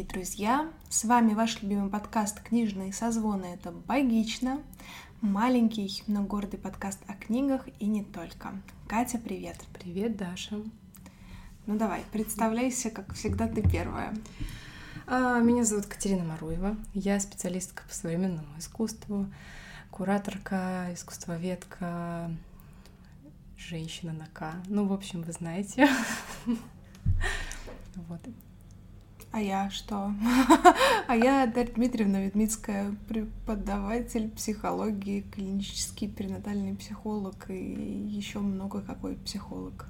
Дорогие друзья! С вами ваш любимый подкаст «Книжные созвоны» — это «Богично». Маленький, но гордый подкаст о книгах и не только. Катя, привет! Привет, Даша! Ну давай, представляйся, как всегда, ты первая. А, меня зовут Катерина Маруева. Я специалистка по современному искусству, кураторка, искусствоведка, женщина на К. Ну, в общем, вы знаете. Вот. А я что? а я Дарья Дмитриевна Ведмицкая, преподаватель психологии, клинический перинатальный психолог и еще много какой психолог.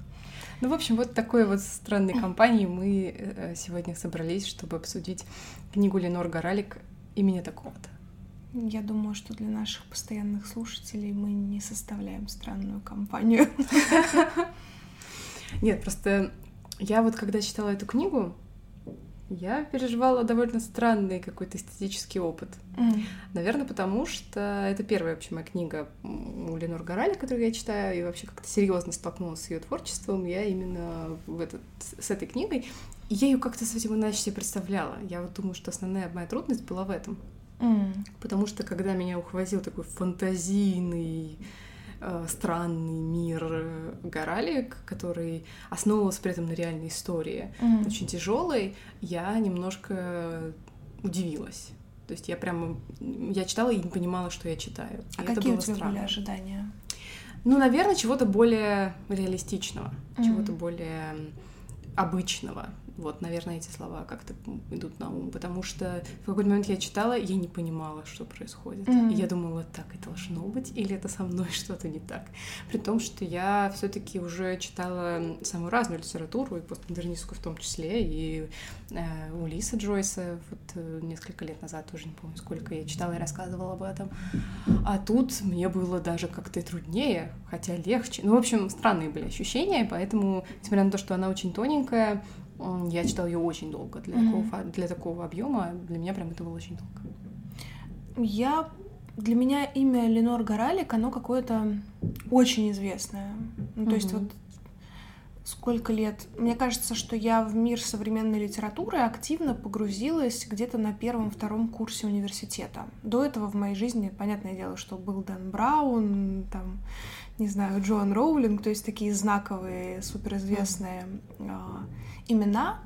Ну, в общем, вот такой вот странной компании мы э, сегодня собрались, чтобы обсудить книгу Ленор Горалик имени такого-то. Я думаю, что для наших постоянных слушателей мы не составляем странную компанию. Нет, просто я вот когда читала эту книгу, я переживала довольно странный какой-то эстетический опыт. Mm. Наверное, потому что это первая вообще моя книга у Ленор Горали, которую я читаю, и вообще как-то серьезно столкнулась с ее творчеством. Я именно в этот, с этой книгой. И я ее как-то совсем иначе себе представляла. Я вот думаю, что основная моя трудность была в этом. Mm. Потому что когда меня ухватил такой фантазийный Э, странный мир э, Горалик, который основывался при этом на реальной истории, mm-hmm. очень тяжелой, я немножко удивилась. То есть я прямо я читала и не понимала, что я читаю. А и какие у тебя странно. были ожидания? Ну, наверное, чего-то более реалистичного, mm-hmm. чего-то более обычного. Вот, наверное, эти слова как-то идут на ум, потому что в какой-то момент я читала, я не понимала, что происходит. Mm-hmm. И я думала, так и должно быть, или это со мной что-то не так. При том, что я все-таки уже читала самую разную литературу, и постмодернистскую в том числе, и э, у Лиса Джойса вот э, несколько лет назад, тоже не помню, сколько я читала и рассказывала об этом. А тут мне было даже как-то труднее, хотя легче. Ну, в общем, странные были ощущения, поэтому, несмотря на то, что она очень тоненькая, я читала ее очень долго для, mm-hmm. такого, для такого объема. Для меня прям это было очень долго. Я для меня имя Ленор Горалик, оно какое-то очень известное. Ну, то mm-hmm. есть вот сколько лет. Мне кажется, что я в мир современной литературы активно погрузилась где-то на первом-втором курсе университета. До этого в моей жизни, понятное дело, что был Дэн Браун, там, не знаю, Джоан Роулинг, то есть такие знаковые, суперизвестные mm имена,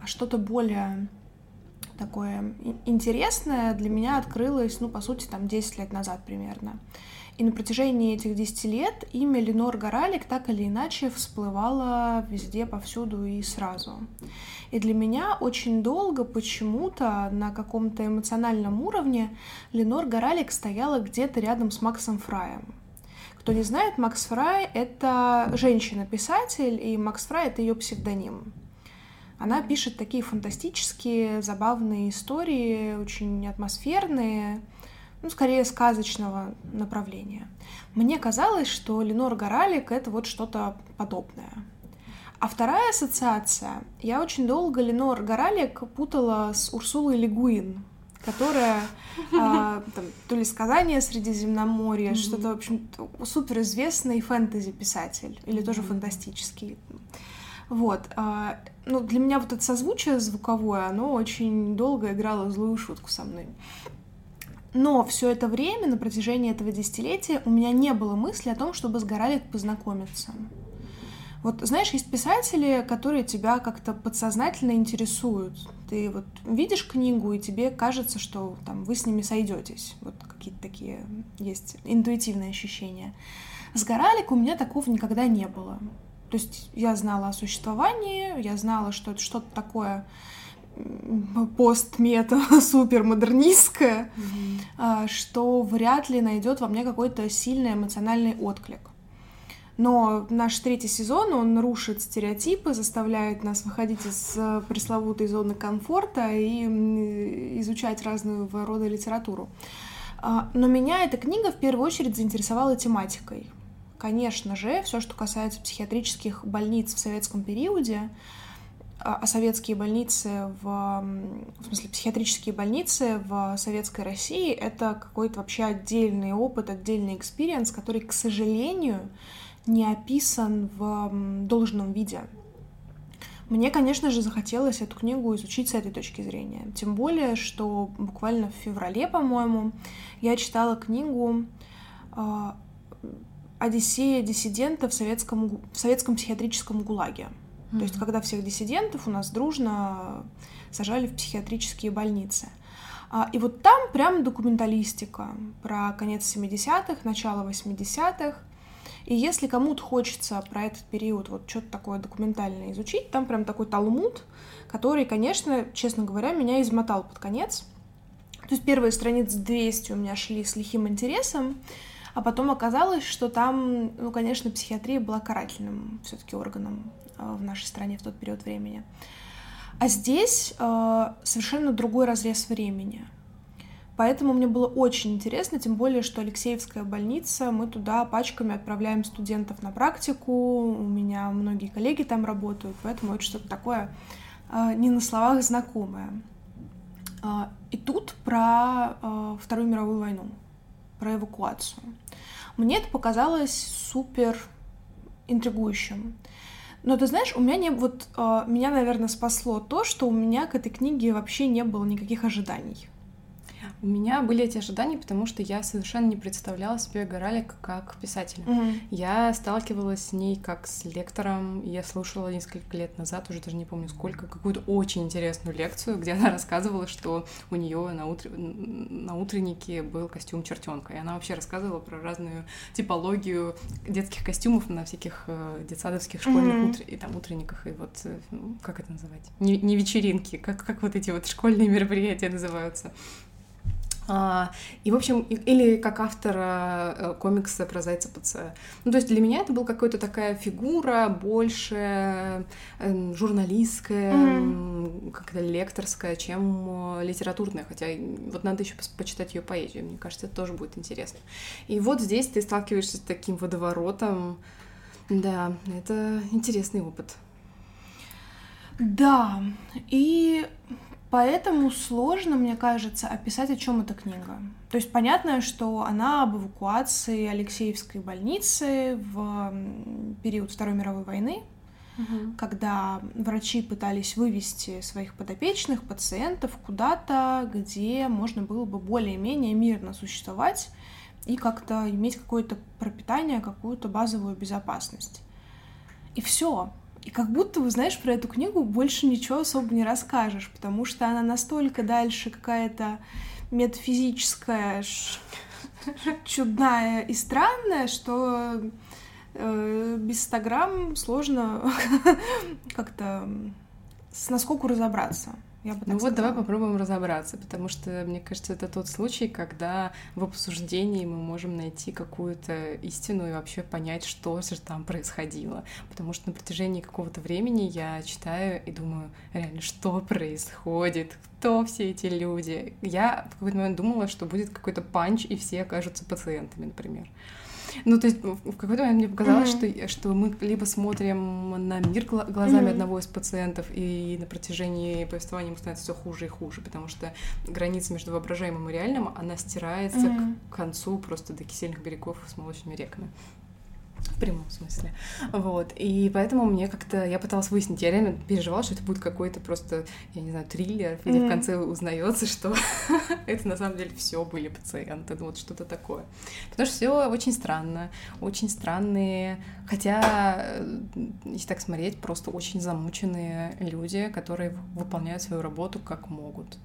а что-то более такое интересное для меня открылось, ну, по сути, там 10 лет назад примерно. И на протяжении этих 10 лет имя Ленор Горалик так или иначе всплывало везде, повсюду и сразу. И для меня очень долго почему-то на каком-то эмоциональном уровне Ленор Горалик стояла где-то рядом с Максом Фраем. Кто не знает, Макс Фрай — это женщина-писатель, и Макс Фрай — это ее псевдоним. Она пишет такие фантастические, забавные истории, очень атмосферные, ну, скорее сказочного направления. Мне казалось, что Ленор Горалик — это вот что-то подобное. А вторая ассоциация, я очень долго Ленор Горалик путала с Урсулой Легуин, которая а, там, то ли сказание Средиземноморья, mm-hmm. что-то, в общем, суперизвестный фэнтези-писатель, или тоже фантастический. Вот. А, ну, для меня вот это созвучие звуковое, оно очень долго играло злую шутку со мной. Но все это время, на протяжении этого десятилетия, у меня не было мысли о том, чтобы с Горалик познакомиться. Вот знаешь, есть писатели, которые тебя как-то подсознательно интересуют. Ты вот видишь книгу, и тебе кажется, что там вы с ними сойдетесь. Вот какие-то такие есть интуитивные ощущения. С Горалик у меня такого никогда не было. То есть я знала о существовании, я знала, что это что-то такое постмета супермодернистское, mm-hmm. что вряд ли найдет во мне какой-то сильный эмоциональный отклик. Но наш третий сезон, он рушит стереотипы, заставляет нас выходить из э, пресловутой зоны комфорта и изучать разную рода литературу. А, но меня эта книга в первую очередь заинтересовала тематикой. Конечно же, все, что касается психиатрических больниц в советском периоде, а, а советские больницы в, в смысле психиатрические больницы в советской России это какой-то вообще отдельный опыт, отдельный experience, который, к сожалению, не описан в должном виде. Мне, конечно же, захотелось эту книгу изучить с этой точки зрения. Тем более, что буквально в феврале, по-моему, я читала книгу э, «Одиссея диссидента в советском, в советском психиатрическом ГУЛАГе». Mm-hmm. То есть, когда всех диссидентов у нас дружно сажали в психиатрические больницы. А, и вот там прям документалистика про конец 70-х, начало 80-х. И если кому-то хочется про этот период вот что-то такое документальное изучить, там прям такой талмуд, который, конечно, честно говоря, меня измотал под конец. То есть первые страницы 200 у меня шли с лихим интересом, а потом оказалось, что там, ну, конечно, психиатрия была карательным все-таки органом а, в нашей стране в тот период времени. А здесь э, совершенно другой разрез времени. Поэтому мне было очень интересно, тем более, что Алексеевская больница, мы туда пачками отправляем студентов на практику, у меня многие коллеги там работают, поэтому это что-то такое э, не на словах знакомое. Э, и тут про э, Вторую мировую войну, про эвакуацию. Мне это показалось супер интригующим. Но ты знаешь, у меня не вот меня, наверное, спасло то, что у меня к этой книге вообще не было никаких ожиданий. У меня были эти ожидания, потому что я совершенно не представляла себе Горалик как писателя. Угу. Я сталкивалась с ней как с лектором. Я слушала несколько лет назад, уже даже не помню сколько, какую-то очень интересную лекцию, где она рассказывала, что у нее на, утр... на утреннике был костюм чертенка. И она вообще рассказывала про разную типологию детских костюмов на всяких э, детсадовских школьных угу. утр... и там утренниках. И вот э, как это называть? Не, не вечеринки, как, как вот эти вот школьные мероприятия называются. А, и, в общем, или как автора э, комикса про Зайца ПЦ. Ну, то есть для меня это была какая-то такая фигура больше эм, журналистская, mm-hmm. как-то лекторская, чем э, литературная. Хотя вот надо еще почитать ее поэзию, мне кажется, это тоже будет интересно. И вот здесь ты сталкиваешься с таким водоворотом. Да, это интересный опыт. Да, и Поэтому сложно, мне кажется, описать, о чем эта книга. То есть понятно, что она об эвакуации Алексеевской больницы в период Второй мировой войны, угу. когда врачи пытались вывести своих подопечных, пациентов куда-то, где можно было бы более-менее мирно существовать и как-то иметь какое-то пропитание, какую-то базовую безопасность. И все. И как будто, вы знаешь, про эту книгу больше ничего особо не расскажешь, потому что она настолько дальше какая-то метафизическая, чудная и странная, что э, без 100 грамм сложно как-то с наскоку разобраться. Я бы ну вот давай попробуем разобраться, потому что, мне кажется, это тот случай, когда в обсуждении мы можем найти какую-то истину и вообще понять, что же там происходило. Потому что на протяжении какого-то времени я читаю и думаю, реально, что происходит, кто все эти люди. Я в какой-то момент думала, что будет какой-то панч, и все окажутся пациентами, например. Ну, то есть в какой-то момент мне показалось, mm-hmm. что, что мы либо смотрим на мир глазами mm-hmm. одного из пациентов, и на протяжении повествования ему становится все хуже и хуже, потому что граница между воображаемым и реальным, она стирается mm-hmm. к концу просто до кисельных берегов с молочными реками. В прямом смысле. Вот. И поэтому мне как-то... Я пыталась выяснить. Я реально переживала, что это будет какой-то просто, я не знаю, триллер, где mm-hmm. в конце узнается, что это на самом деле все были пациенты. Ну, вот что-то такое. Потому что все очень странно. Очень странные... Хотя, если так смотреть, просто очень замученные люди, которые выполняют свою работу как могут.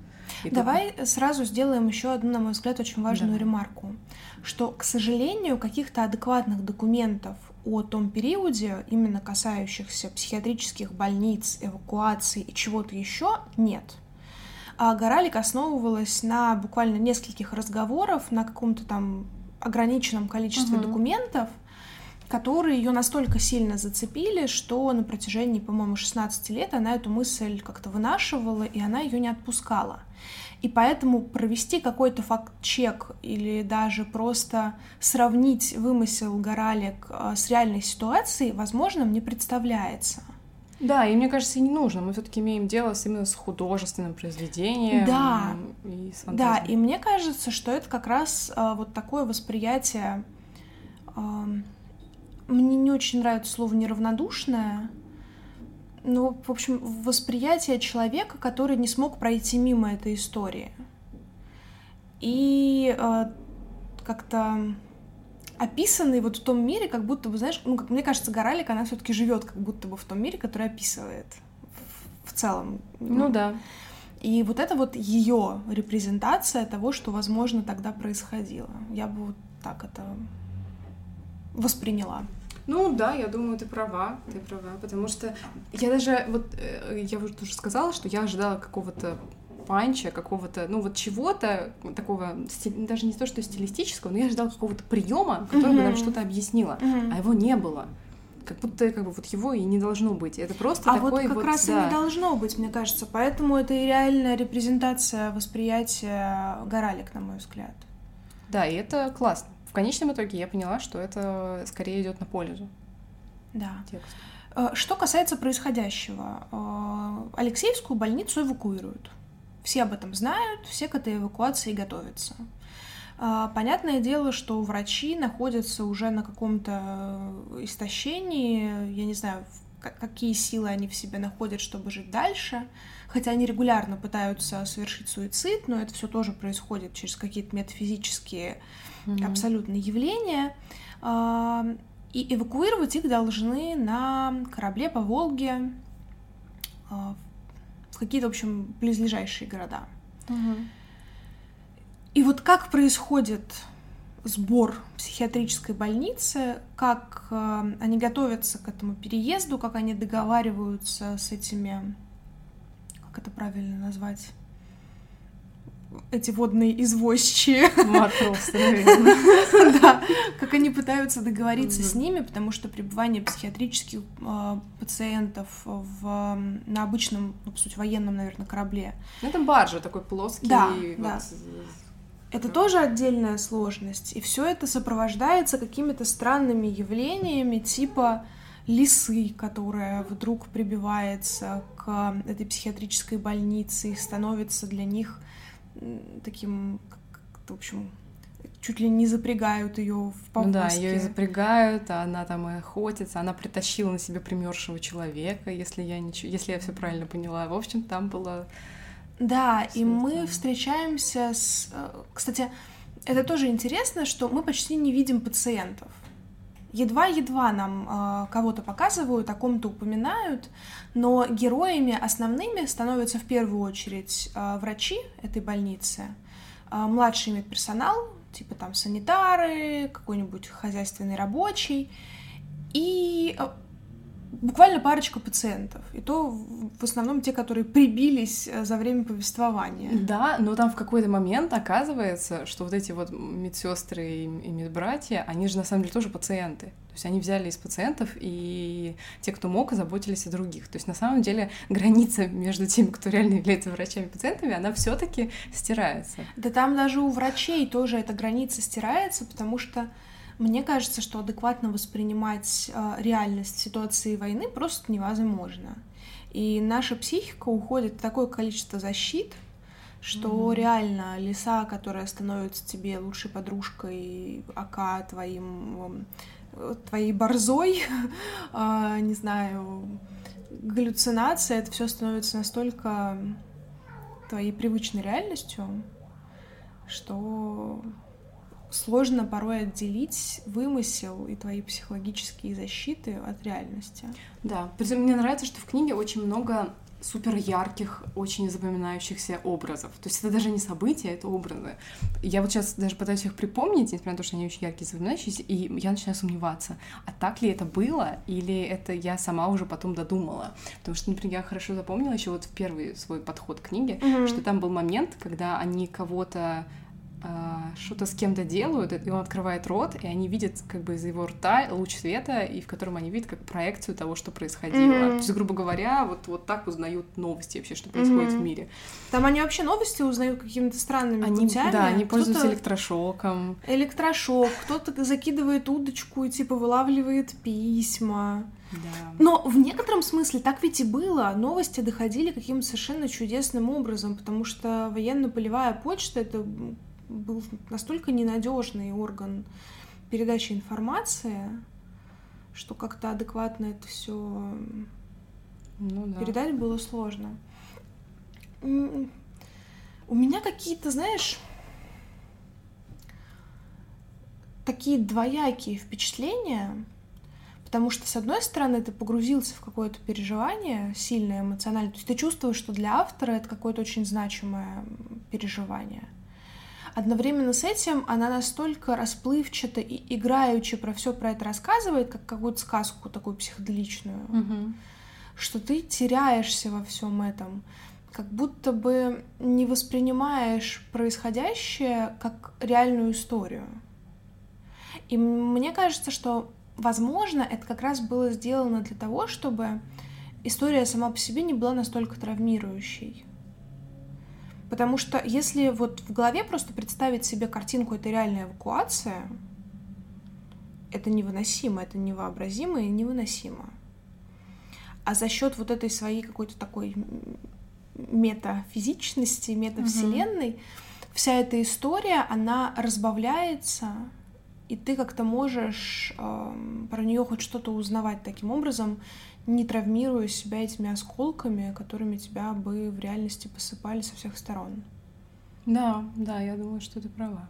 И Давай тут... сразу сделаем еще одну, на мой взгляд, очень важную да. ремарку, что, к сожалению, каких-то адекватных документов о том периоде, именно касающихся психиатрических больниц, эвакуации и чего-то еще, нет. А Горалик основывалась на буквально нескольких разговоров, на каком-то там ограниченном количестве угу. документов, которые ее настолько сильно зацепили, что на протяжении, по-моему, 16 лет она эту мысль как-то вынашивала, и она ее не отпускала. И поэтому провести какой-то факт-чек или даже просто сравнить вымысел Горалик э, с реальной ситуацией возможным не представляется. Да, и мне кажется, и не нужно. Мы все-таки имеем дело с именно с художественным произведением. Да, и с да, и мне кажется, что это как раз а, вот такое восприятие. А, мне не очень нравится слово неравнодушное, ну, в общем, восприятие человека, который не смог пройти мимо этой истории. И э, как-то описанный вот в том мире, как будто бы, знаешь, ну, как мне кажется, Горалик, она все-таки живет как будто бы в том мире, который описывает в, в целом. Ну да. И вот это вот ее репрезентация того, что, возможно, тогда происходило. Я бы вот так это восприняла. Ну да, я думаю, ты права, ты права, потому что я даже, вот, э, я уже тоже сказала, что я ожидала какого-то панча, какого-то, ну вот чего-то такого, даже не то, что стилистического, но я ожидала какого-то приема, который mm-hmm. бы нам что-то объяснило, mm-hmm. а его не было. Как будто как бы вот его и не должно быть. Это просто а такой вот как вот, раз да. и не должно быть, мне кажется. Поэтому это и реальная репрезентация восприятия Горалик, на мой взгляд. Да, и это классно. В конечном итоге я поняла, что это скорее идет на пользу. Да. Текст. Э, что касается происходящего, э, Алексеевскую больницу эвакуируют. Все об этом знают, все к этой эвакуации готовятся. Э, понятное дело, что врачи находятся уже на каком-то истощении, я не знаю, какие силы они в себе находят, чтобы жить дальше. Хотя они регулярно пытаются совершить суицид, но это все тоже происходит через какие-то метафизические mm-hmm. абсолютно явления. А, и эвакуировать их должны на корабле по Волге а, в какие-то, в общем, близлежащие города. Mm-hmm. И вот как происходит сбор психиатрической больницы, как э, они готовятся к этому переезду, как они договариваются с этими, как это правильно назвать, эти водные извозчие. Да, как они пытаются договориться с ними, потому что пребывание психиатрических э, пациентов в, на обычном, ну, по сути, военном, наверное, корабле. Это баржа такой плоский. Да, да. Это тоже отдельная сложность. И все это сопровождается какими-то странными явлениями, типа лисы, которая вдруг прибивается к этой психиатрической больнице и становится для них таким, в общем, чуть ли не запрягают ее в повозке. Ну да, ее и запрягают, а она там и охотится, она притащила на себе примершего человека, если я ничего, если я все правильно поняла. В общем, там было. Да, и мы встречаемся с, э, кстати, это тоже интересно, что мы почти не видим пациентов. Едва-едва нам э, кого-то показывают, о ком-то упоминают, но героями основными становятся в первую очередь э, врачи этой больницы, э, младший медперсонал, типа там санитары, какой-нибудь хозяйственный рабочий, и э, буквально парочка пациентов. И то в основном те, которые прибились э, за время повествования. Да, но там в какой-то момент оказывается, что вот эти вот медсестры и медбратья, они же на самом деле тоже пациенты. То есть они взяли из пациентов, и те, кто мог, заботились о других. То есть на самом деле граница между теми, кто реально является врачами и пациентами, она все таки стирается. Да там даже у врачей тоже эта граница стирается, потому что мне кажется, что адекватно воспринимать э, реальность ситуации войны просто невозможно. И наша психика уходит в такое количество защит, что mm-hmm. реально лиса, которая становится тебе лучшей подружкой, ака твоим э, твоей борзой, э, не знаю, галлюцинация, это все становится настолько твоей привычной реальностью, что сложно порой отделить вымысел и твои психологические защиты от реальности. Да, причем мне нравится, что в книге очень много супер ярких, очень запоминающихся образов. То есть это даже не события, это образы. Я вот сейчас даже пытаюсь их припомнить, несмотря на то, что они очень яркие, запоминающиеся, и я начинаю сомневаться, а так ли это было, или это я сама уже потом додумала. Потому что, например, я хорошо запомнила еще вот в первый свой подход к книге, mm-hmm. что там был момент, когда они кого-то что-то с кем-то делают, и он открывает рот, и они видят как бы из его рта луч света, и в котором они видят как проекцию того, что происходило. Mm-hmm. То есть, грубо говоря, вот, вот так узнают новости вообще, что происходит mm-hmm. в мире. Там они вообще новости узнают какими-то странными они, путями. Да, они пользуются электрошоком. Электрошок, кто-то закидывает удочку и типа вылавливает письма. Да. Но в некотором смысле так ведь и было. Новости доходили каким-то совершенно чудесным образом, потому что военно-полевая почта — это был настолько ненадежный орган передачи информации, что как-то адекватно это все Ну, да. Передать было сложно. У меня какие-то, знаешь, такие двоякие впечатления, потому что, с одной стороны, ты погрузился в какое-то переживание сильное, эмоциональное, то есть ты чувствуешь, что для автора это какое-то очень значимое переживание. Одновременно с этим она настолько расплывчато и играючи про все про это рассказывает, как какую-то сказку такую психоделичную, Мгм. что ты теряешься во всем этом, как будто бы не воспринимаешь происходящее как реальную историю. И мне кажется, что, возможно, это как раз было сделано для того, чтобы история сама по себе не была настолько травмирующей. Потому что если вот в голове просто представить себе картинку «это реальная эвакуация», это невыносимо, это невообразимо и невыносимо. А за счет вот этой своей какой-то такой метафизичности, метавселенной, вся эта история, она разбавляется, и ты как-то можешь эм, про нее хоть что-то узнавать таким образом, не травмируя себя этими осколками, которыми тебя бы в реальности посыпали со всех сторон. Да, да, я думаю, что ты права.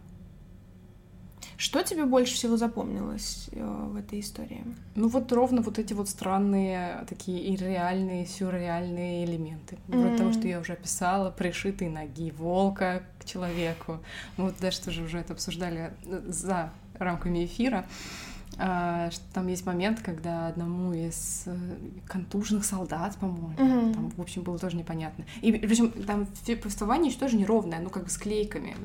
Что тебе больше всего запомнилось э, в этой истории? Ну вот ровно вот эти вот странные, такие ирреальные, сюрреальные элементы. Вроде Мгм. того, что я уже описала, пришитые ноги волка к человеку. Мы вот даже тоже уже это обсуждали э, за рамками эфира. А, что Там есть момент, когда одному из э, контуженных солдат, по-моему, Мгм. там, в общем, было тоже непонятно. И причем там повествование еще тоже неровное, ну, как бы с клейками.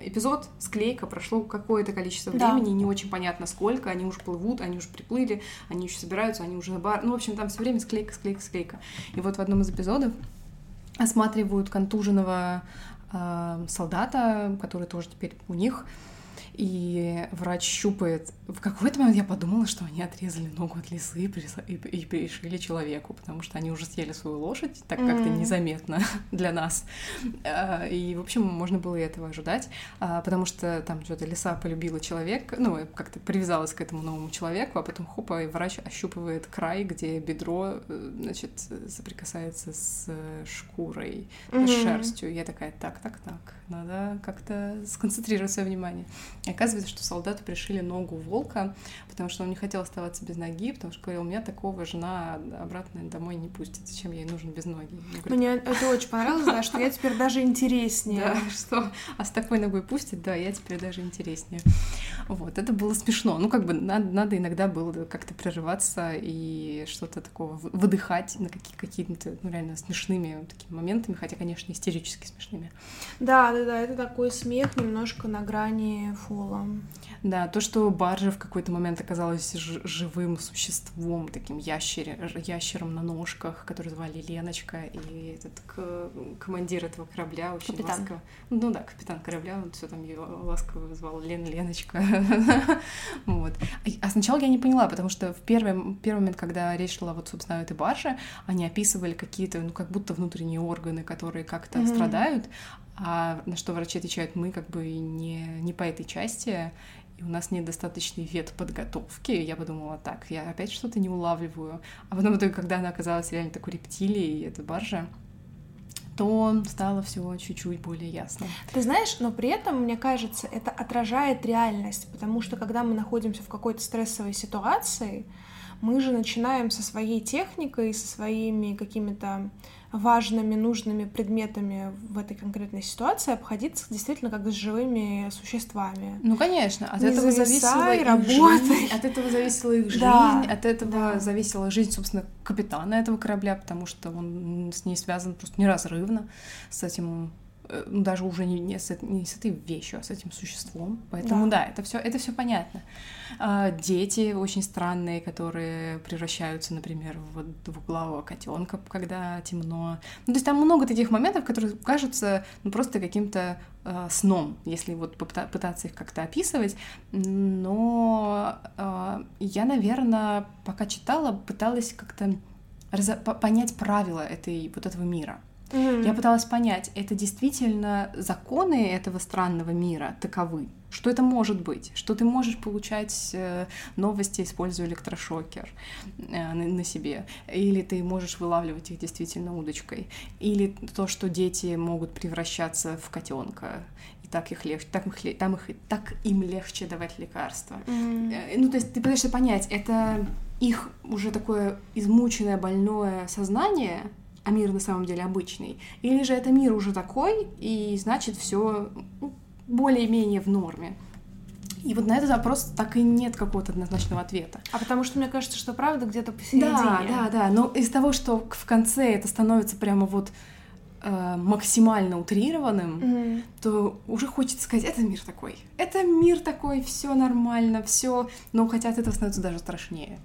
Эпизод, склейка, прошло какое-то количество Да. времени, не очень понятно сколько, они уже плывут, они уже приплыли, они еще собираются, они уже на бар. Ну, в общем, там все время склейка, склейка, склейка. И вот в одном из эпизодов осматривают контуженного э, солдата, который тоже теперь у них, и врач щупает. В какой-то момент я подумала, что они отрезали ногу от лисы и, и, пришили человеку, потому что они уже съели свою лошадь, так как-то Мгм. незаметно для нас. А, И, в общем, можно было и этого ожидать, а, потому что там что-то лиса полюбила человека, ну, как-то привязалась к этому новому человеку, а потом хопа, и врач ощупывает край, где бедро, э, значит, соприкасается с э, шкурой, с Мгм. шерстью. Я такая, так, так, так, надо как-то сконцентрировать свое внимание. И оказывается, что солдату пришили ногу волка, потому что он не хотел оставаться без ноги, потому что говорил, у меня такого жена обратно домой не пустит, зачем ей нужен без ноги? Я говорю, Мне это очень понравилось, да, что я теперь даже интереснее. да, что, а с такой ногой пустит, да, я теперь даже интереснее. Вот, это было смешно. Ну, как бы надо, надо иногда было как-то прерываться и что-то такого вы- выдыхать на какие- какими-то, ну, реально смешными такими моментами, хотя, конечно, истерически смешными. Да, да, да, это такой смех немножко на грани фола. Да, то, что баржа в какой-то момент оказалась живым существом, таким ящере, ящером на ножках, который звали Леночка, и этот командир этого корабля очень Капитан. ласково... Ну да, капитан корабля, он все там ее ласково звал Лена, Леночка. Вот. И- А сначала я не поняла, потому что в первый, первый момент, когда речь шла вот, собственно, о этой барже, они описывали какие-то, ну, как будто внутренние органы, которые как-то страдают, а на что врачи отвечают, мы как бы не, не по этой части, и у нас нет достаточной ветподготовки. Я подумала, так, я опять что-то не улавливаю. А потом, когда она оказалась реально такой рептилией, эта баржа, то стало все чуть-чуть более ясно. Ты знаешь, но при этом, мне кажется, это отражает реальность, потому что когда мы находимся в какой-то стрессовой ситуации, мы же начинаем со своей техникой, со своими какими-то важными, нужными предметами в этой конкретной ситуации обходиться действительно как с живыми существами. Ну, конечно, от Не этого зависела их работай. жизнь, от этого зависела их жизнь, Да, от этого да. зависела жизнь, собственно, капитана этого корабля, потому что он с ней связан просто неразрывно с этим даже уже не, не, с, не с этой вещью, а с этим существом. Поэтому да, Да. это все это все понятно. А, дети очень странные, которые превращаются, например, в двуглавого котенка, когда темно. Ну, то есть там много таких моментов, которые кажутся ну, просто каким-то э, сном, если вот попыта- пытаться их как-то описывать. Но э, я, наверное, пока читала, пыталась как-то разо- понять правила этой, вот этого мира. Мгм. Я пыталась понять, это действительно законы этого странного мира таковы, что это может быть, что ты можешь получать э, новости, используя электрошокер э, на себе, или ты можешь вылавливать их действительно удочкой, или то, что дети могут превращаться в котенка, и так их легче, так, их, там их, так им легче давать лекарства. Mm. Ну, то есть ты пытаешься понять, это их уже такое измученное, больное сознание, а мир на самом деле обычный, или же это мир уже такой, и значит все ну, более-менее в норме. И вот на этот вопрос так и нет какого-то однозначного ответа. А потому что мне кажется, что правда где-то посередине. Да, да, да. Но из того, что в конце это становится прямо вот э, максимально утрированным, mm. то уже хочется сказать, это мир такой. Это мир такой, все нормально, все. Но хотя от этого становится даже страшнее.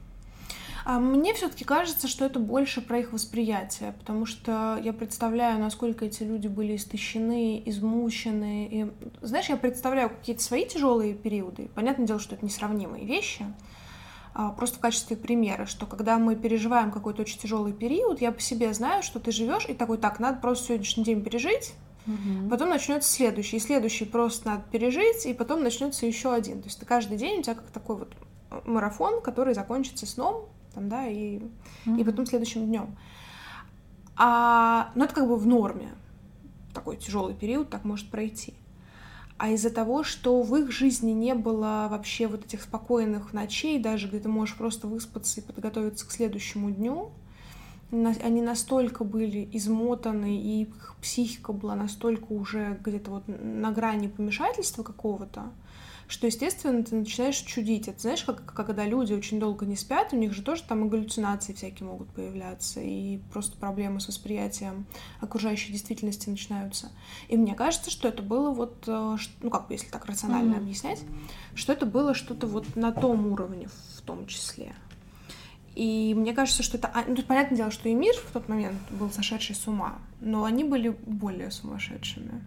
А мне все-таки кажется, что это больше про их восприятие, потому что я представляю, насколько эти люди были истощены, измучены. И, знаешь, я представляю какие-то свои тяжелые периоды. Понятное дело, что это несравнимые вещи. А, просто в качестве примера, что когда мы переживаем какой-то очень тяжелый период, я по себе знаю, что ты живешь и такой, так, надо просто сегодняшний день пережить, Угу. Потом начнется следующий, и следующий просто надо пережить, и потом начнется еще один. То есть ты каждый день у тебя как такой вот марафон, который закончится сном, там, да, и, mm-hmm. и потом следующим днем. А, ну, это как бы в норме. Такой тяжелый период так может пройти. А из-за того, что в их жизни не было вообще вот этих спокойных ночей, даже где ты можешь просто выспаться и подготовиться к следующему дню, они настолько были измотаны, и их психика была настолько уже где-то вот на грани помешательства какого-то, что, естественно, ты начинаешь чудить. Это знаешь, как когда люди очень долго не спят, у них же тоже там галлюцинации всякие могут появляться, и просто проблемы с восприятием окружающей действительности начинаются. И мне кажется, что это было вот, э, ну как бы, если так рационально mm-hmm. объяснять, что это было что-то вот на том уровне в том числе. И мне кажется, что это... А, ну, тут понятное дело, что и мир в тот момент был сошедший с ума, но они были более сумасшедшими.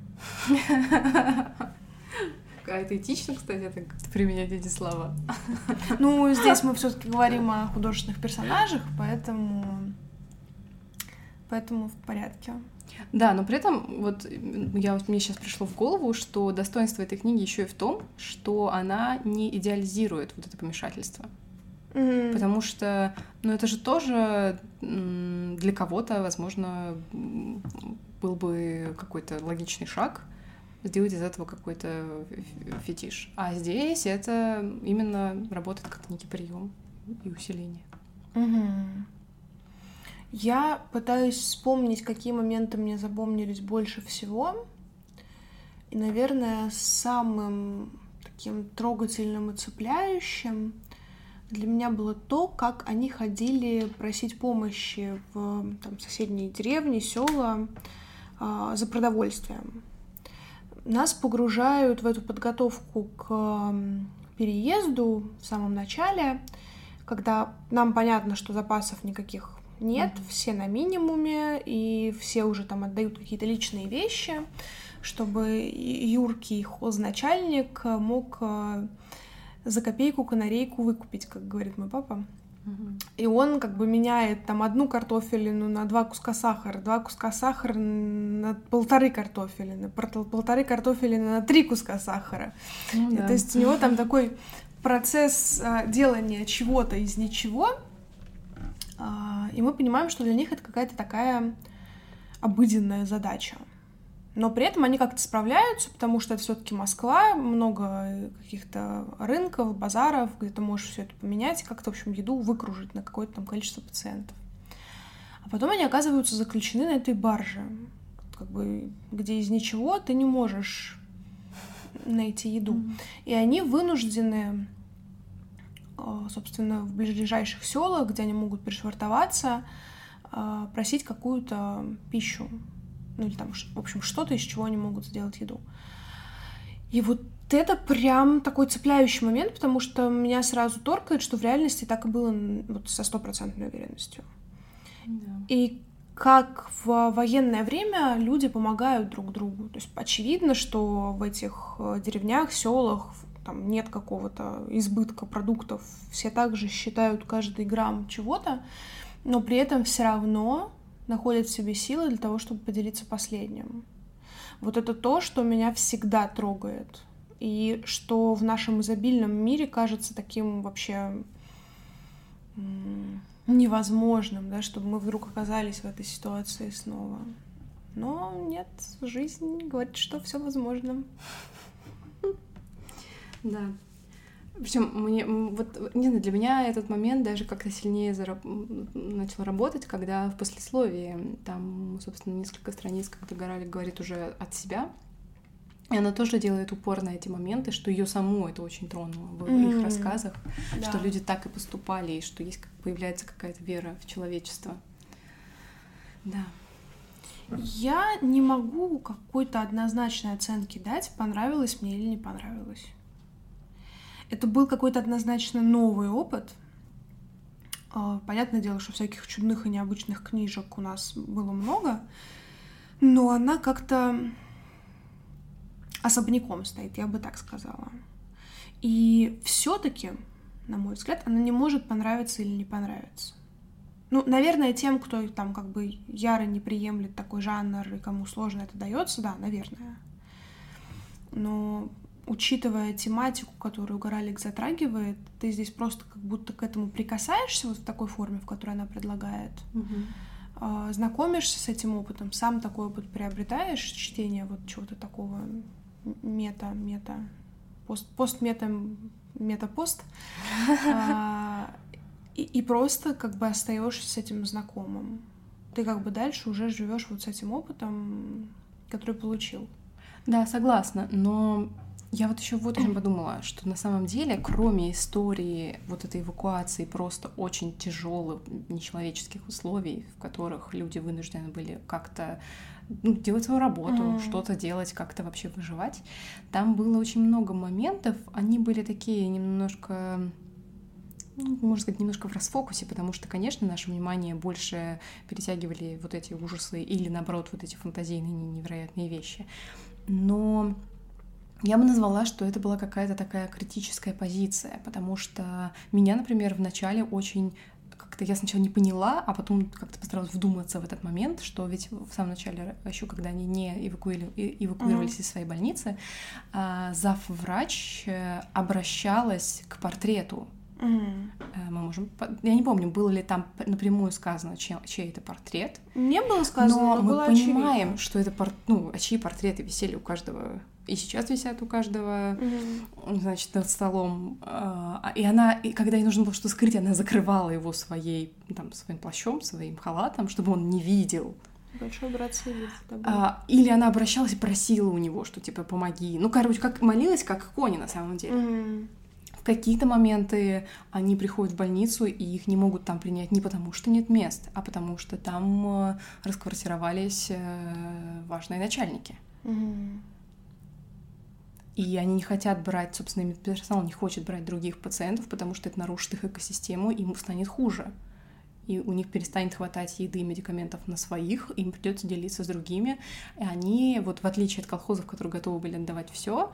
А это этично, кстати, это применять эти слова? Ну, здесь мы все-таки говорим о художественных персонажах, поэтому поэтому в порядке. Да, но при этом вот я, мне сейчас пришло в голову, что достоинство этой книги еще и в том, что она не идеализирует вот это помешательство. Mm-hmm. Потому что, ну, это же тоже для кого-то, возможно, был бы какой-то логичный шаг, сделать из этого какой-то фетиш. А здесь это именно работает как некий прием и усиление. Угу. Я пытаюсь вспомнить, какие моменты мне запомнились больше всего. И, наверное, самым таким трогательным и цепляющим для меня было то, как они ходили просить помощи в там, соседние деревни, села э, за продовольствием. Нас погружают в эту подготовку к переезду в самом начале, когда нам понятно, что запасов никаких нет, mm-hmm. все на минимуме, и все уже там отдают какие-то личные вещи, чтобы юркий хозначальник мог э, за копейку канарейку выкупить, как говорит мой папа. И он как бы меняет там одну картофелину на два куска сахара, два куска сахара на полторы картофелины, полторы картофелины на три куска сахара. Ну, да. То есть у него там такой процесс а, делания чего-то из ничего, а, и мы понимаем, что для них это какая-то такая обыденная задача но при этом они как-то справляются, потому что это все-таки Москва, много каких-то рынков, базаров, где ты можешь все это поменять и как-то, в общем, еду выкружить на какое-то там количество пациентов. А потом они оказываются заключены на этой барже, как бы, где из ничего ты не можешь найти еду. Mm-hmm. И они вынуждены, а, собственно, в ближайших селах, где они могут пришвартоваться, а, просить какую-то пищу ну или там, в общем, что-то, из чего они могут сделать еду. И вот это прям такой цепляющий момент, потому что меня сразу торкает, что в реальности так и было вот со стопроцентной уверенностью. Да. И как в военное время люди помогают друг другу. То есть очевидно, что в этих э, деревнях, селах там нет какого-то избытка продуктов. Все также считают каждый грамм чего-то, но при этом все равно находят в себе силы для того, чтобы поделиться последним. Вот это то, что меня всегда трогает. и что в нашем изобильном мире кажется таким вообще невозможным, да, чтобы мы вдруг оказались в этой ситуации снова. Но нет, жизнь говорит, что все возможно. Да. Причем мне вот не знаю, для меня этот момент даже как-то сильнее зараб... начал работать, когда в послесловии там, собственно, несколько страниц, когда Горалик говорит уже от себя, и она тоже делает упор на эти моменты, что ее саму это очень тронуло в mm-hmm. их рассказах, да. что люди так и поступали, и что есть появляется какая-то вера в человечество. Да. Я не могу какой-то однозначной оценки дать, понравилось мне или не понравилось. Это был какой-то однозначно новый опыт. А, понятное дело, что всяких чудных и необычных книжек у нас было много, но она как-то особняком стоит, я бы так сказала. И все-таки, на мой взгляд, она не может понравиться или не понравиться. Ну, наверное, тем, кто там как бы яро не приемлет такой жанр и кому сложно это дается, да, наверное. Но учитывая тематику, которую Горалик затрагивает, ты здесь просто как будто к этому прикасаешься вот в такой форме, в которой она предлагает. Угу. Знакомишься с этим опытом, сам такой опыт приобретаешь, чтение вот чего-то такого мета, мета, пост, пост мета, мета-пост. А, и, и просто как бы остаешься с этим знакомым. Ты как бы дальше уже живешь вот с этим опытом, который получил. Да, согласна, но я вот еще вот о чем подумала, что на самом деле, кроме истории вот этой эвакуации просто очень тяжелых нечеловеческих условий, в которых люди вынуждены были как-то ну, делать свою работу, mm. что-то делать, как-то вообще выживать, там было очень много моментов, они были такие немножко ну, можно сказать, немножко в расфокусе, потому что, конечно, наше внимание больше перетягивали вот эти ужасы или, наоборот, вот эти фантазийные невероятные вещи. Но я бы назвала, что это была какая-то такая критическая позиция, потому что меня, например, в начале очень как-то я сначала не поняла, а потом как-то постаралась вдуматься в этот момент, что ведь в самом начале, еще когда они не эвакуировали, эвакуировались mm-hmm. из своей больницы, а, завврач э, обращалась к портрету Mm. Мы можем... Я не помню, было ли там напрямую сказано, чей, чей это портрет. Не было сказано, но, но мы понимаем, очевидно. что это пор... ну, а чьи портреты висели у каждого и сейчас висят у каждого, mm-hmm. значит, над столом. А, и она, и когда ей нужно было что-то скрыть, она закрывала его своей, там, своим плащом, своим халатом, чтобы он не видел. Большой брат следит А, или она обращалась и просила у него, что типа помоги. Ну, короче, как молилась, как кони на самом деле. Mm-hmm какие-то моменты они приходят в больницу, и их не могут там принять не потому, что нет мест, а потому что там э, расквартировались э, важные начальники. Mm-hmm. И они не хотят брать, собственно, персонал не хочет брать других пациентов, потому что это нарушит их экосистему, им станет хуже. И у них перестанет хватать еды и медикаментов на своих, им придется делиться с другими. И они, вот в отличие от колхозов, которые готовы были отдавать все,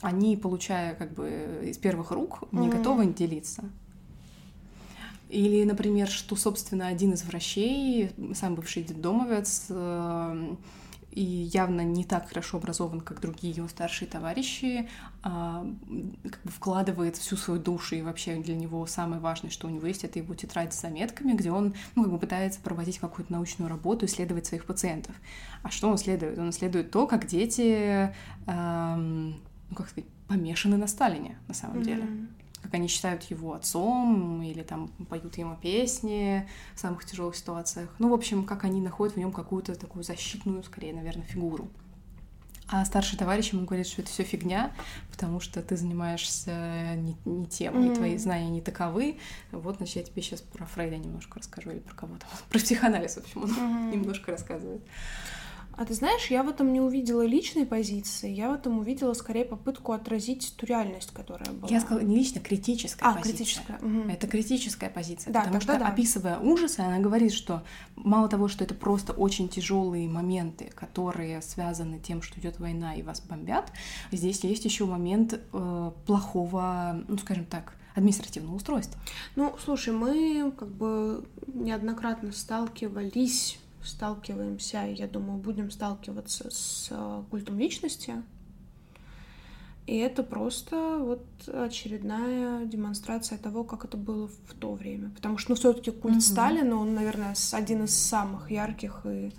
они, получая как бы из первых рук, не mm-hmm. готовы делиться. Или, например, что, собственно, один из врачей, сам бывший детдомовец, э, и явно не так хорошо образован, как другие его старшие товарищи, а, как бы вкладывает всю свою душу, и вообще для него самое важное, что у него есть, это его тетрадь с заметками, где он ну, как бы пытается проводить какую-то научную работу, исследовать своих пациентов. А что он исследует? Он исследует то, как дети эм, ну, как сказать, помешаны на Сталине, на самом mm-hmm. деле. Как они считают его отцом, или там поют ему песни в самых тяжелых ситуациях. Ну, в общем, как они находят в нем какую-то такую защитную, скорее, наверное, фигуру. А старший товарищ ему говорит, что это все фигня, потому что ты занимаешься не, не тем, mm-hmm. и твои знания не таковы. Вот, значит, я тебе сейчас про Фрейда немножко расскажу, или про кого-то. Про психоанализ, в общем, он mm-hmm. немножко рассказывает. А ты знаешь, я в этом не увидела личной позиции, я в этом увидела скорее попытку отразить ту реальность, которая была. Я сказала не лично, критическая а, позиция. критическая. Угу. Это критическая позиция, да, потому что да. описывая ужасы, она говорит, что мало того, что это просто очень тяжелые моменты, которые связаны тем, что идет война и вас бомбят, здесь есть еще момент э, плохого, ну скажем так, административного устройства. Ну, слушай, мы как бы неоднократно сталкивались сталкиваемся, я думаю, будем сталкиваться с э, культом личности. И это просто вот очередная демонстрация того, как это было в то время. Потому что, ну, все-таки культ mm-hmm. Сталина, он, наверное, один из самых ярких и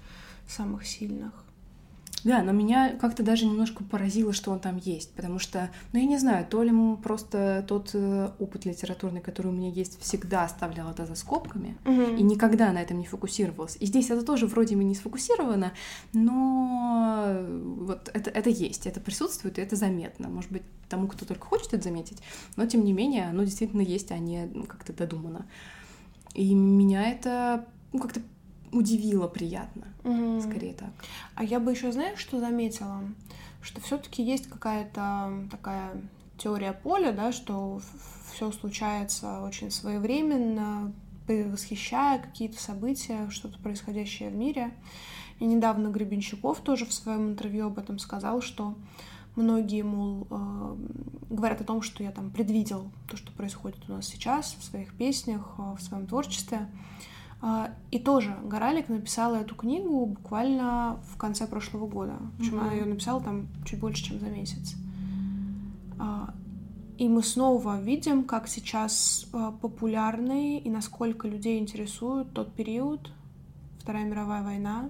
самых сильных. Да, но меня как-то даже немножко поразило, что он там есть, потому что, ну, я не знаю, то ли просто тот э, опыт литературный, который у меня есть, всегда оставлял это за скобками угу. и никогда на этом не фокусировался. И здесь это тоже вроде бы не сфокусировано, но вот это, это есть, это присутствует, и это заметно. Может быть, тому, кто только хочет это заметить, но тем не менее, оно действительно есть, а не как-то додумано. И меня это ну, как-то удивило приятно. Угу. Скорее так. А я бы еще, знаешь, что заметила? Что все-таки есть какая-то такая теория поля, да, что все случается очень своевременно, восхищая какие-то события, что-то происходящее в мире. И недавно Гребенщиков тоже в своем интервью об этом сказал, что многие, мол, э, говорят о том, что я там предвидел то, что происходит у нас сейчас в своих песнях, э, в своем творчестве. А, и тоже Горалик написала эту книгу буквально в конце прошлого года. Причем mm-hmm. она ее написала там чуть больше, чем за месяц. А, и мы снова видим, как сейчас а, популярный и насколько людей интересует тот период, Вторая мировая война,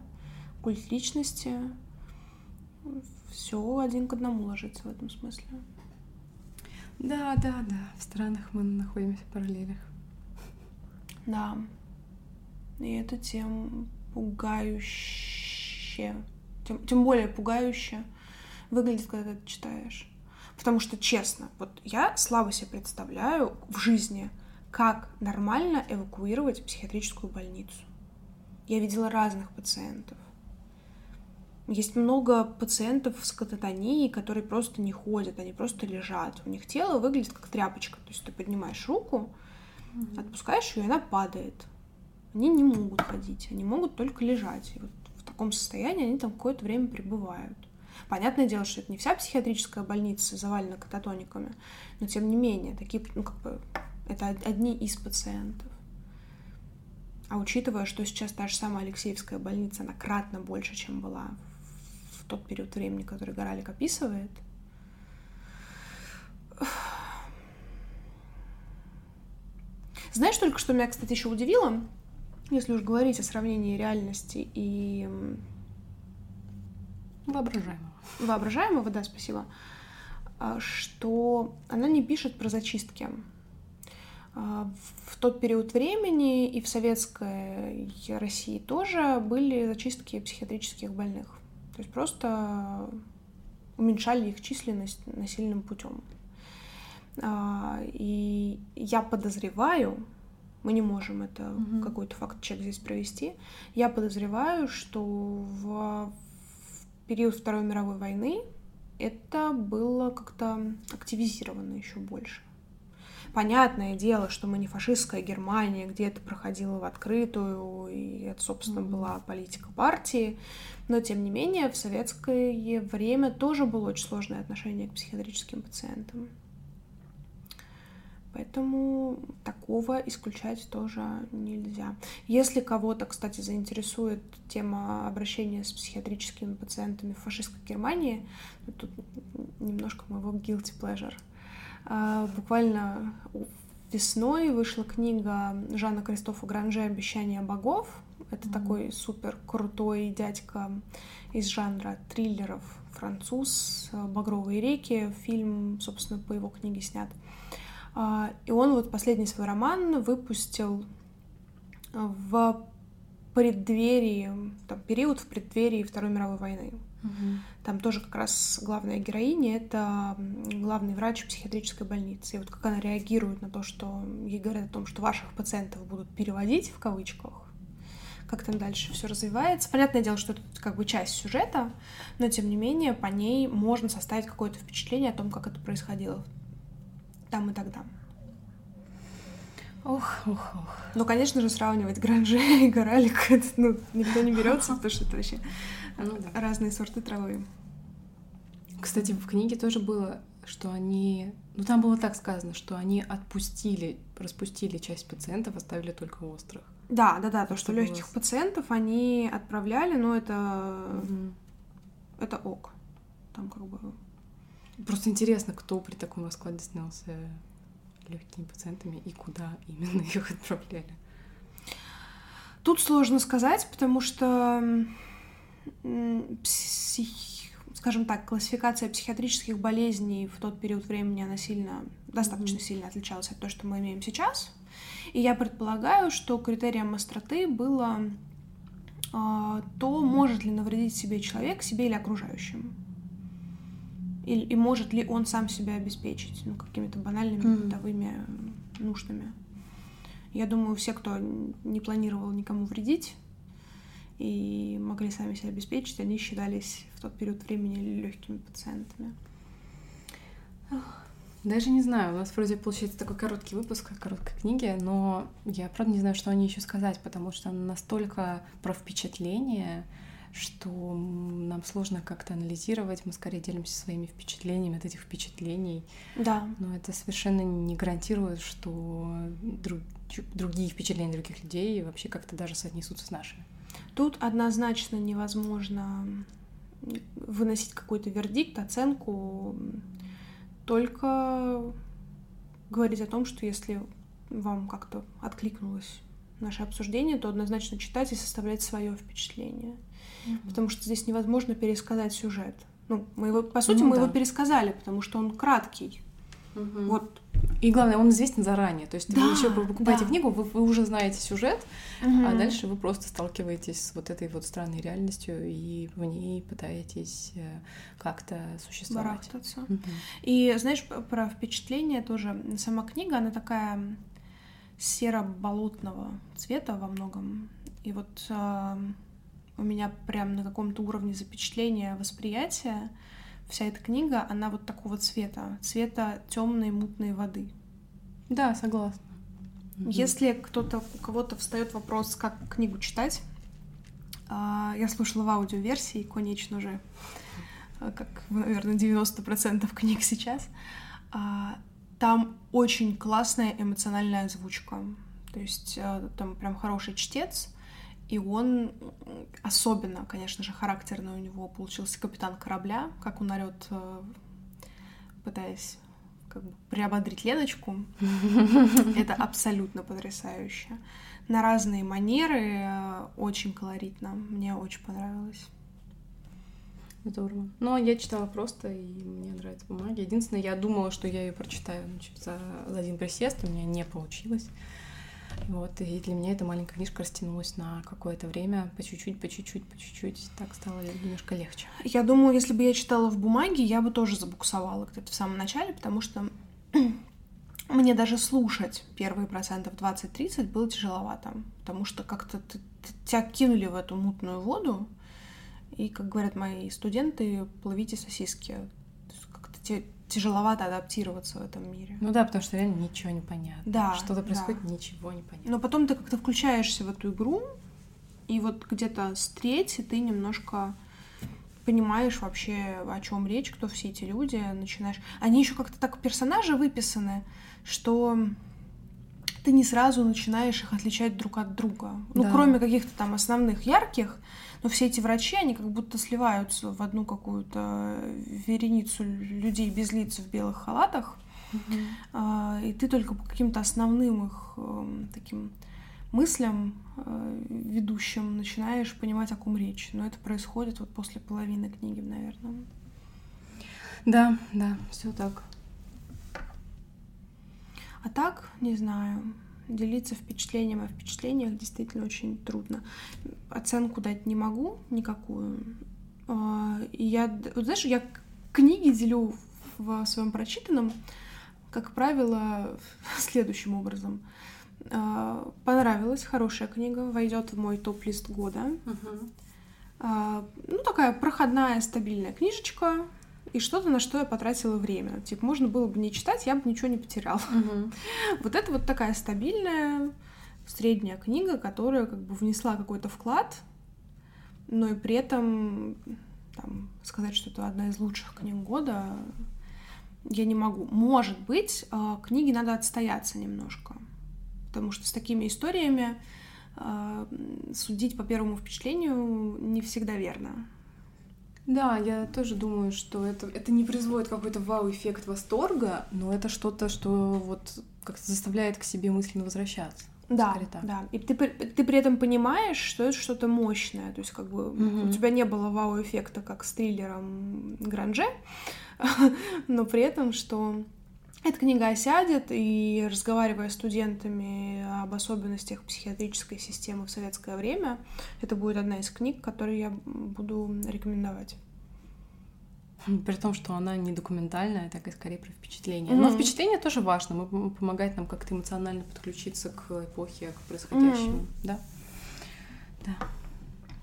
культ личности. Все один к одному ложится в этом смысле. Да, да, да. В странах мы находимся в параллелях. Да. И это тем пугающе, тем, тем более пугающе выглядит, когда ты это читаешь. Потому что, честно, вот я слабо себе представляю в жизни, как нормально эвакуировать психиатрическую больницу. Я видела разных пациентов. Есть много пациентов с кататонией, которые просто не ходят, они просто лежат. У них тело выглядит как тряпочка. То есть ты поднимаешь руку, отпускаешь ее, и она падает они не могут ходить, они могут только лежать. И вот в таком состоянии они там какое-то время пребывают. Понятное дело, что это не вся психиатрическая больница завалена кататониками, но тем не менее, такие, ну, как бы, это одни из пациентов. А учитывая, что сейчас та же самая Алексеевская больница, она кратно больше, чем была в тот период времени, который Горалик описывает, знаешь только, что меня, кстати, еще удивило? Если уж говорить о сравнении реальности и воображаемого. Воображаемого, да, спасибо. А, что она не пишет про зачистки. А, в тот период времени и в советской России тоже были зачистки психиатрических больных. То есть просто уменьшали их численность насильным путем. А, и я подозреваю, мы не можем это угу. какой-то факт-чек здесь провести. Я подозреваю, что в, в период Второй мировой войны это было как-то активизировано еще больше. Понятное дело, что мы не фашистская Германия, где это проходило в открытую, и это, собственно, mm-hmm. была политика партии, но, тем не менее, в советское время тоже было очень сложное отношение к психиатрическим пациентам. Поэтому такого исключать тоже нельзя. Если кого-то, кстати, заинтересует тема обращения с психиатрическими пациентами в фашистской Германии, ну, тут немножко моего guilty pleasure. А, буквально весной вышла книга Жана Кристофа Гранже «Обещания богов». Это mm-hmm. такой супер крутой дядька из жанра триллеров, француз, «Багровые реки». Фильм, собственно, по его книге снят. А, и он вот последний свой роман выпустил в преддверии, там, период в преддверии Второй мировой войны. Угу. Там тоже как раз главная героиня — это главный врач психиатрической больницы. И вот как она реагирует на то, что ей говорят о том, что ваших пациентов будут переводить в кавычках, как там дальше все развивается. Понятное дело, что это как бы часть сюжета, но тем не менее по ней можно составить какое-то впечатление о том, как это происходило там и тогда. Ох, ох, ох. Ну, конечно же, сравнивать гранже и горалик, это, ну, никто не берется, потому что это вообще ну, да. разные сорты травы. Кстати, в книге тоже было, что они... Ну, там было так сказано, что они отпустили, распустили часть пациентов, оставили только острых. Да, да, да, то, что, что легких пациентов они отправляли, но это... Угу. Это ок. Там как бы Просто интересно, кто при таком раскладе снялся легкими пациентами и куда именно их отправляли. Тут сложно сказать, потому что, псих... скажем так, классификация психиатрических болезней в тот период времени, она сильно, достаточно mm-hmm. сильно отличалась от того, что мы имеем сейчас. И я предполагаю, что критерием остроты было э, то, может ли навредить себе человек, себе или окружающим. И, и может ли он сам себя обеспечить ну, какими-то банальными mm-hmm. бытовыми нуждами. Я думаю, все, кто не планировал никому вредить и могли сами себя обеспечить, они считались в тот период времени легкими пациентами. Даже не знаю, у нас вроде получается такой короткий выпуск короткой книги, но я правда не знаю, что о ней еще сказать, потому что она настолько про впечатление, что нам сложно как-то анализировать, мы скорее делимся своими впечатлениями от этих впечатлений. Да. Но это совершенно не гарантирует, что друг, другие впечатления других людей вообще как-то даже соотнесутся с нашими. Тут однозначно невозможно выносить какой-то вердикт, оценку, только говорить о том, что если вам как-то откликнулось наше обсуждение, то однозначно читать и составлять свое впечатление mm-hmm. потому что здесь невозможно пересказать сюжет. Ну, мы его, по сути, ну, мы да. его пересказали, потому что он краткий. Угу. Вот. И главное, он известен заранее. То есть да, вы еще покупаете да. книгу, вы, вы уже знаете сюжет, угу. а дальше вы просто сталкиваетесь с вот этой вот странной реальностью и в ней пытаетесь э, как-то существовать. Угу. И знаешь, про впечатление тоже. Сама книга, она такая серо-болотного цвета во многом. И вот у меня прям на каком-то уровне запечатления восприятия вся эта книга, она вот такого цвета, цвета темной мутной воды. Да, согласна. Если кто-то, у кого-то встает вопрос, как книгу читать, а, я слушала в аудиоверсии, конечно же, как, наверное, 90% книг сейчас, а, там очень классная эмоциональная озвучка. То есть там прям хороший чтец, и он особенно, конечно же, характерный у него получился капитан корабля, как он орет, э, пытаясь как бы приободрить Леночку. Это абсолютно потрясающе. На разные манеры, э, очень колоритно. Мне очень понравилось. Здорово. Ну, я читала просто, и мне нравится бумаги. Единственное, я думала, что я ее прочитаю за, за один присест, у меня не получилось. Вот, и для меня эта маленькая книжка растянулась на какое-то время, по чуть-чуть, по чуть-чуть, по чуть-чуть. Так стало немножко легче. Я думаю, если бы я читала в бумаге, я бы тоже забуксовала где-то в самом начале, потому что мне даже слушать первые процентов 20-30 было тяжеловато, потому что как-то тебя кинули в эту мутную воду, и, как говорят мои студенты, плывите сосиски. Как-то тебе тяжеловато адаптироваться в этом мире. Ну да, потому что реально ничего не понятно. Да. Что-то происходит, да. ничего не понятно. Но потом ты как-то включаешься в эту игру, и вот где-то с трети ты немножко понимаешь вообще, о чем речь, кто все эти люди, начинаешь. Они еще как-то так персонажи выписаны, что ты не сразу начинаешь их отличать друг от друга. Ну, да. кроме каких-то там основных ярких, но все эти врачи, они как будто сливаются в одну какую-то вереницу людей без лиц в белых халатах. Mm-hmm. И ты только по каким-то основным их эм, таким мыслям э, ведущим начинаешь понимать, о ком речь. Но это происходит вот после половины книги, наверное. Да, да, все так. А так, не знаю, делиться впечатлением о впечатлениях действительно очень трудно. Оценку дать не могу никакую. А, и я, вот знаешь, я книги делю в своем прочитанном, как правило, следующим образом. А, понравилась, хорошая книга, войдет в мой топ-лист года. Uh-huh. Ну, такая проходная, стабильная книжечка, и что-то, на что я потратила время. Типа, можно было бы не читать, я бы ничего не потеряла. Угу. Вот это вот такая стабильная средняя книга, которая как бы внесла какой-то вклад, но и при этом там, сказать, что это одна из лучших книг года, я не могу. Может быть, а, книги надо отстояться немножко, потому что с такими историями а, судить по первому впечатлению не всегда верно. Да, я тоже думаю, что это, это не производит какой-то вау-эффект восторга, но это что-то, что вот как-то заставляет к себе мысленно возвращаться. Да, да. И ты, ты при этом понимаешь, что это что-то мощное. То есть, как бы mm-hmm. у тебя не было вау-эффекта, как с триллером Гранже, но при этом, что эта книга осядет, и разговаривая с студентами об особенностях психиатрической системы в советское время, это будет одна из книг, которые я буду рекомендовать. При том, что она не документальная, так и скорее про впечатление. Mm-hmm. Но впечатление тоже важно. Помогает нам как-то эмоционально подключиться к эпохе, к происходящему. Mm-hmm. Да. Да.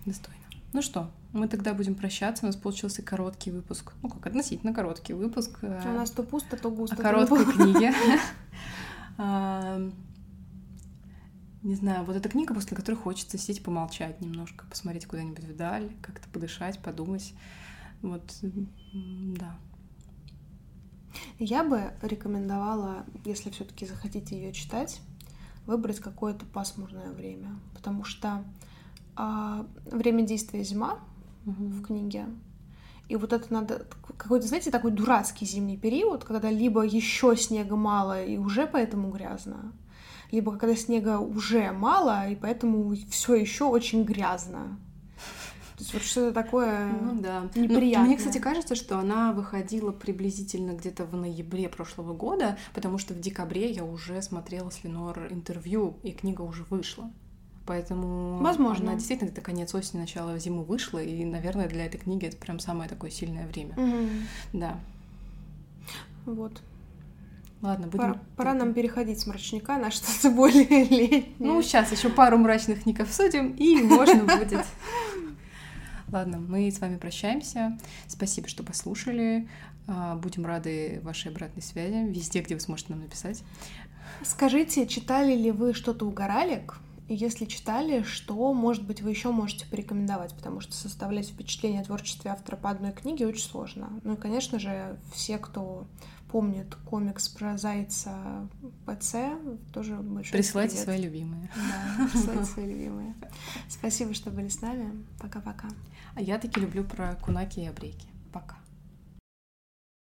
Достойно. Ну что, мы тогда будем прощаться. У нас получился короткий выпуск. Ну как, относительно короткий выпуск. У нас то пусто, то густо. О короткой книге. Не знаю, вот эта книга, после которой хочется сидеть помолчать немножко, посмотреть куда-нибудь вдаль, как-то подышать, подумать. Вот, да. Я бы рекомендовала, если все-таки захотите ее читать, выбрать какое-то пасмурное время, потому что а, время действия зима угу. в книге. И вот это надо какой-то, знаете, такой дурацкий зимний период, когда либо еще снега мало и уже поэтому грязно, либо когда снега уже мало и поэтому все еще очень грязно. То есть вот что-то такое ну, да. неприятное. Ну, мне, кстати, кажется, что она выходила приблизительно где-то в ноябре прошлого года, потому что в декабре я уже смотрела с Ленор интервью, и книга уже вышла. Поэтому Возможно. она действительно где-то конец осени, начало зимы вышла, и, наверное, для этой книги это прям самое такое сильное время. Угу. Да. Вот. Ладно, будем... Пора, пора нам переходить с мрачника на что-то более летнее. Ну, сейчас еще пару мрачных книг обсудим, и можно будет Ладно, мы с вами прощаемся. Спасибо, что послушали. А, будем рады вашей обратной связи везде, где вы сможете нам написать. Скажите, читали ли вы что-то у Горалек? Если читали, что, может быть, вы еще можете порекомендовать, потому что составлять впечатление о творчестве автора по одной книге очень сложно. Ну и, конечно же, все, кто помнит комикс про зайца ПЦ, тоже большой Присылайте привет. свои любимые. Да, присылайте свои любимые. Спасибо, что были с нами. Пока-пока. А я таки люблю про кунаки и обрейки. Пока.